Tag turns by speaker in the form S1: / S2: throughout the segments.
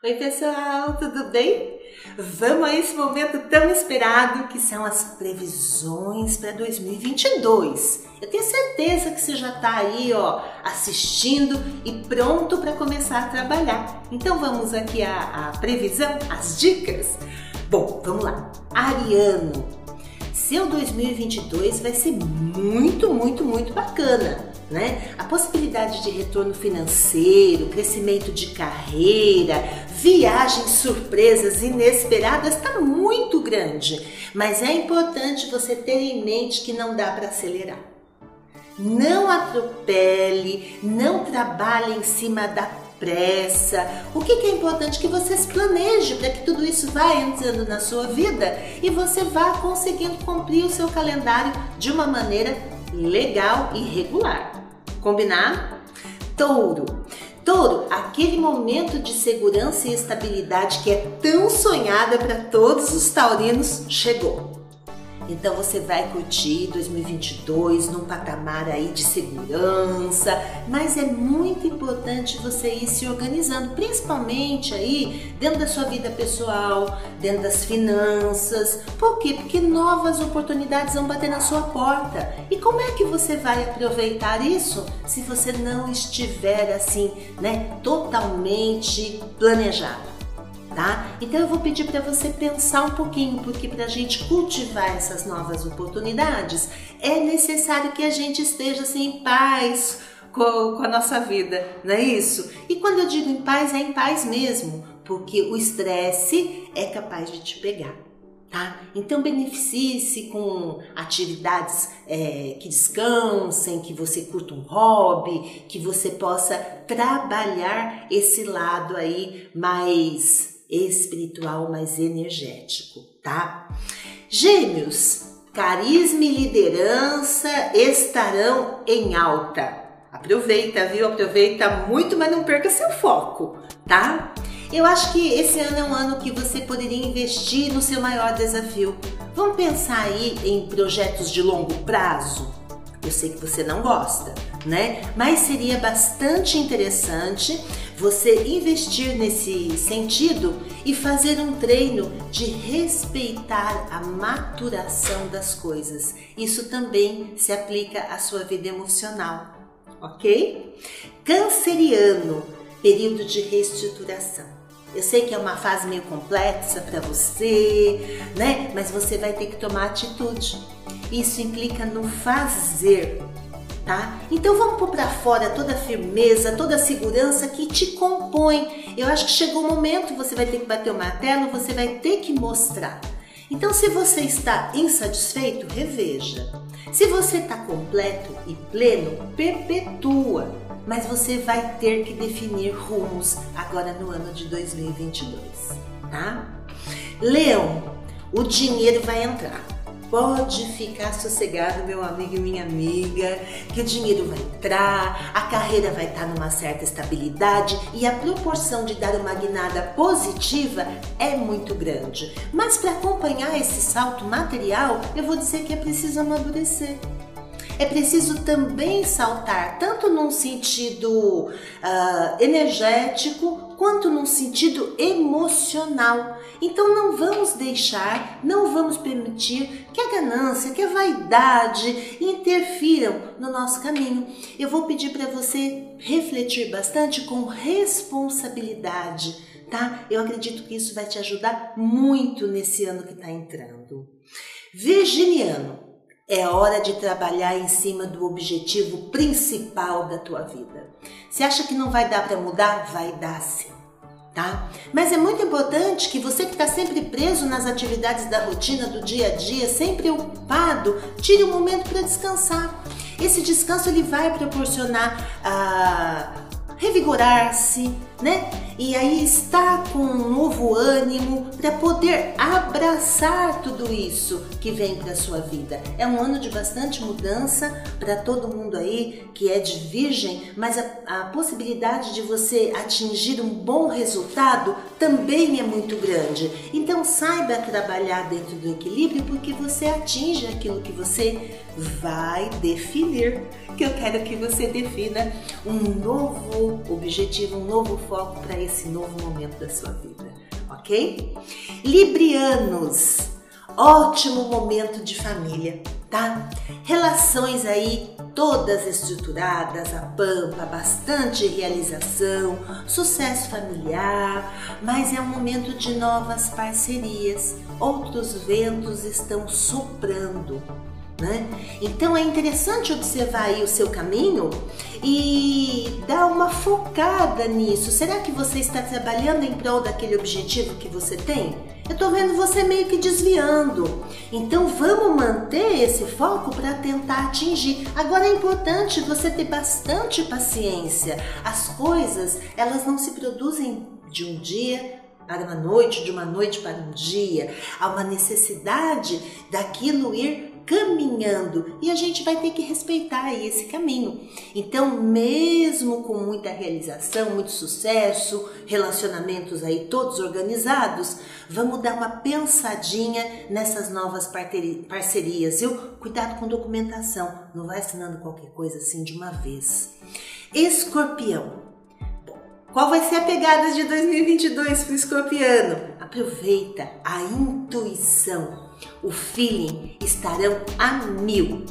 S1: Oi, pessoal, tudo bem? Vamos a esse momento tão esperado que são as previsões para 2022. Eu tenho certeza que você já está aí, ó, assistindo e pronto para começar a trabalhar. Então vamos aqui à, à previsão, as dicas. Bom, vamos lá. Ariano, seu 2022 vai ser muito, muito, muito bacana né? A possibilidade de retorno financeiro, crescimento de carreira, viagens surpresas inesperadas está muito grande, mas é importante você ter em mente que não dá para acelerar. Não atropele, não trabalhe em cima da pressa. O que, que é importante? Que você se planeje para que tudo isso vá entrando na sua vida e você vá conseguindo cumprir o seu calendário de uma maneira legal e regular. Combinar? Touro. Touro, aquele momento de segurança e estabilidade que é tão sonhada para todos os taurinos chegou. Então você vai curtir 2022 num patamar aí de segurança, mas é muito importante você ir se organizando, principalmente aí dentro da sua vida pessoal, dentro das finanças. Por quê? Porque novas oportunidades vão bater na sua porta. E como é que você vai aproveitar isso se você não estiver assim, né, totalmente planejado? Tá? Então eu vou pedir para você pensar um pouquinho, porque para a gente cultivar essas novas oportunidades é necessário que a gente esteja assim, em paz com, com a nossa vida, não é isso? E quando eu digo em paz, é em paz mesmo, porque o estresse é capaz de te pegar. Tá? Então beneficie-se com atividades é, que descansem, que você curta um hobby, que você possa trabalhar esse lado aí mais espiritual, mais energético, tá? Gêmeos, carisma e liderança estarão em alta. Aproveita, viu? Aproveita muito, mas não perca seu foco, tá? Eu acho que esse ano é um ano que você poderia investir no seu maior desafio. Vamos pensar aí em projetos de longo prazo? Eu sei que você não gosta, né? Mas seria bastante interessante você investir nesse sentido e fazer um treino de respeitar a maturação das coisas. Isso também se aplica à sua vida emocional, ok? Canceriano, período de reestruturação. Eu sei que é uma fase meio complexa para você, né? Mas você vai ter que tomar atitude. Isso implica no fazer, tá? Então vamos pôr para fora toda a firmeza, toda a segurança que te compõe. Eu acho que chegou o momento, você vai ter que bater o martelo, você vai ter que mostrar. Então, se você está insatisfeito, reveja. Se você está completo e pleno, perpetua. Mas você vai ter que definir rumos agora no ano de 2022, tá? Leão, o dinheiro vai entrar Pode ficar sossegado, meu amigo e minha amiga, que o dinheiro vai entrar, a carreira vai estar numa certa estabilidade e a proporção de dar uma guinada positiva é muito grande. Mas para acompanhar esse salto material, eu vou dizer que é preciso amadurecer é preciso também saltar, tanto num sentido uh, energético quanto num sentido emocional. Então não vamos deixar, não vamos permitir que a ganância, que a vaidade interfiram no nosso caminho. Eu vou pedir para você refletir bastante com responsabilidade, tá? Eu acredito que isso vai te ajudar muito nesse ano que está entrando. Virginiano, é hora de trabalhar em cima do objetivo principal da tua vida. Você acha que não vai dar para mudar? Vai dar sim. Tá? Mas é muito importante que você que está sempre preso nas atividades da rotina do dia a dia, sempre ocupado, tire um momento para descansar. Esse descanso ele vai proporcionar ah, revigorar-se, né? E aí estar com um novo ânimo para poder abraçar tudo isso que vem para sua vida. É um ano de bastante mudança para todo mundo aí que é de virgem, mas a, a possibilidade de você atingir um bom resultado também é muito grande. Então saiba trabalhar dentro do equilíbrio porque você atinge aquilo que você vai definir. Que eu quero que você defina um novo objetivo, um novo foco para esse novo momento da sua vida, ok? Librianos, ótimo momento de família, tá? Relações aí todas estruturadas, a pampa, bastante realização, sucesso familiar, mas é um momento de novas parcerias. Outros ventos estão soprando. Né? Então é interessante observar aí o seu caminho e dar uma focada nisso. Será que você está trabalhando em prol daquele objetivo que você tem? Eu tô vendo você meio que desviando. Então vamos manter esse foco para tentar atingir. Agora é importante você ter bastante paciência. As coisas, elas não se produzem de um dia para uma noite, de uma noite para um dia. Há uma necessidade daquilo ir caminhando e a gente vai ter que respeitar esse caminho. Então, mesmo com muita realização, muito sucesso, relacionamentos aí todos organizados, vamos dar uma pensadinha nessas novas parcerias, viu? Cuidado com documentação, não vai assinando qualquer coisa assim de uma vez. Escorpião. Qual vai ser a pegada de 2022 para o escorpiano? Aproveita a intuição o feeling estarão a mil.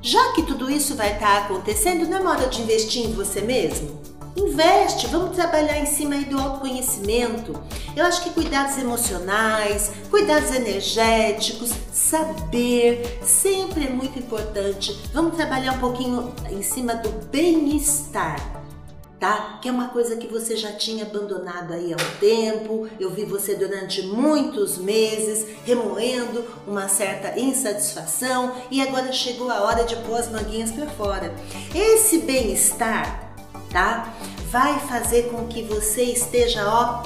S1: Já que tudo isso vai estar acontecendo, não é hora de investir em você mesmo? Investe, vamos trabalhar em cima aí do autoconhecimento. Eu acho que cuidados emocionais, cuidados energéticos, saber sempre é muito importante. Vamos trabalhar um pouquinho em cima do bem-estar tá? Que é uma coisa que você já tinha abandonado aí há um tempo. Eu vi você durante muitos meses remoendo uma certa insatisfação e agora chegou a hora de pôr as manguinhas para fora. Esse bem-estar, tá? Vai fazer com que você esteja, ó,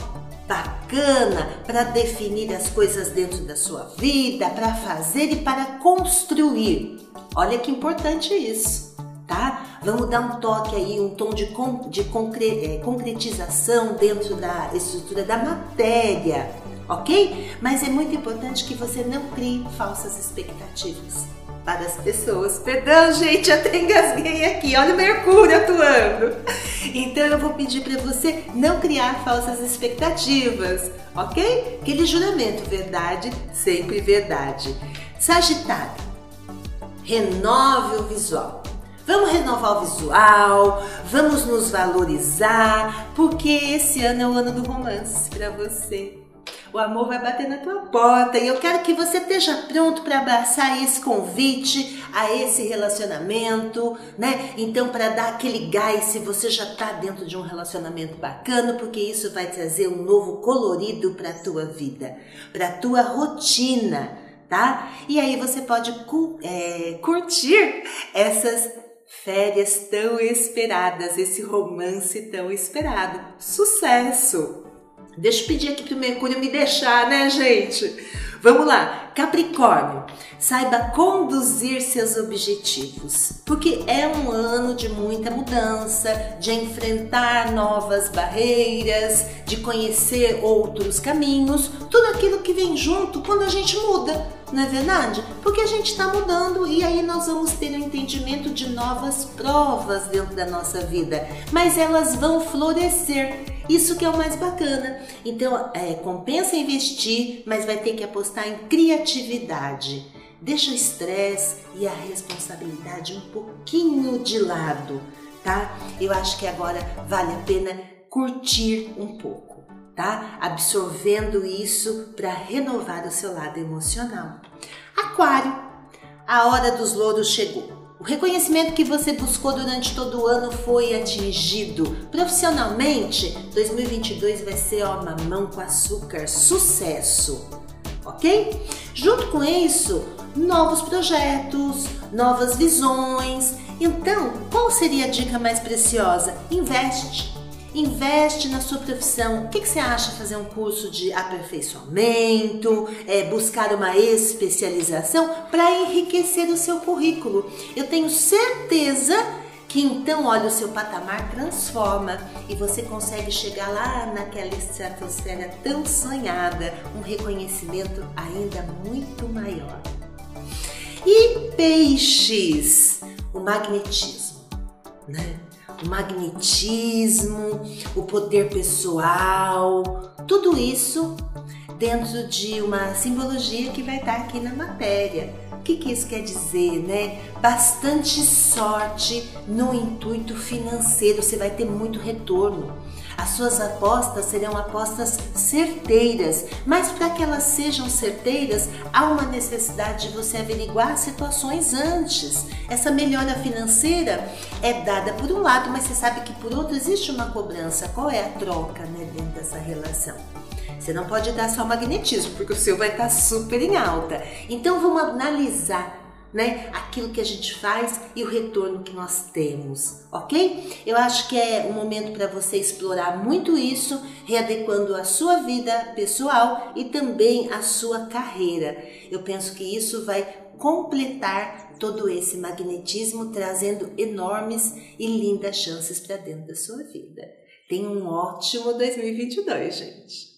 S1: bacana para definir as coisas dentro da sua vida, para fazer e para construir. Olha que importante isso tá? Vamos dar um toque aí, um tom de, con de concre é, concretização dentro da estrutura da matéria, ok? Mas é muito importante que você não crie falsas expectativas para as pessoas. Perdão, gente, até engasguei aqui. Olha o Mercúrio atuando. Então eu vou pedir para você não criar falsas expectativas, ok? Aquele juramento, verdade, sempre verdade. Sagitário, renove o visual. Vamos renovar o visual, vamos nos valorizar, porque esse ano é o ano do romance para você. O amor vai bater na tua porta e eu quero que você esteja pronto para abraçar esse convite a esse relacionamento, né? Então, para dar aquele gás se você já está dentro de um relacionamento bacana, porque isso vai trazer um novo colorido para tua vida, para tua rotina, tá? E aí você pode é, curtir essas férias tão esperadas, esse romance tão esperado. Sucesso! Deixa eu pedir aqui pro Mercúrio me deixar, né, gente? Vamos lá, Capricórnio, saiba conduzir seus objetivos, porque é um ano de muita mudança, de enfrentar novas barreiras, de conhecer outros caminhos, tudo aquilo que vem junto quando a gente muda, não é verdade? Porque a gente está mudando e aí nós vamos ter um entendimento de novas provas dentro da nossa vida, mas elas vão florescer isso que é o mais bacana. Então, é, compensa investir, mas vai ter que apostar em criatividade. Deixa o estresse e a responsabilidade um pouquinho de lado, tá? Eu acho que agora vale a pena curtir um pouco, tá? Absorvendo isso para renovar o seu lado emocional. Aquário, a hora dos louros chegou. O reconhecimento que você buscou durante todo o ano foi atingido. Profissionalmente, 2022 vai ser ó, mamão com açúcar, sucesso, ok? Junto com isso, novos projetos, novas visões. Então, qual seria a dica mais preciosa? Investe investe na sua profissão. O que, que você acha fazer um curso de aperfeiçoamento, é, buscar uma especialização para enriquecer o seu currículo? Eu tenho certeza que então, olha, o seu patamar transforma e você consegue chegar lá naquela estratosfera tão sonhada, um reconhecimento ainda muito maior. E peixes, o magnetismo, né? O magnetismo, o poder pessoal, tudo isso dentro de uma simbologia que vai estar aqui na matéria. O que, que isso quer dizer, né? Bastante sorte no intuito financeiro, você vai ter muito retorno. As suas apostas serão apostas certeiras, mas para que elas sejam certeiras, há uma necessidade de você averiguar situações antes. Essa melhora financeira é dada por um lado, mas você sabe que por outro existe uma cobrança. Qual é a troca né, dentro dessa relação? Você não pode dar só magnetismo, porque o seu vai estar super em alta. Então vamos analisar né, aquilo que a gente faz e o retorno que nós temos, ok? Eu acho que é um momento para você explorar muito isso, readequando a sua vida pessoal e também a sua carreira. Eu penso que isso vai completar todo esse magnetismo, trazendo enormes e lindas chances para dentro da sua vida. Tenha um ótimo 2022, gente!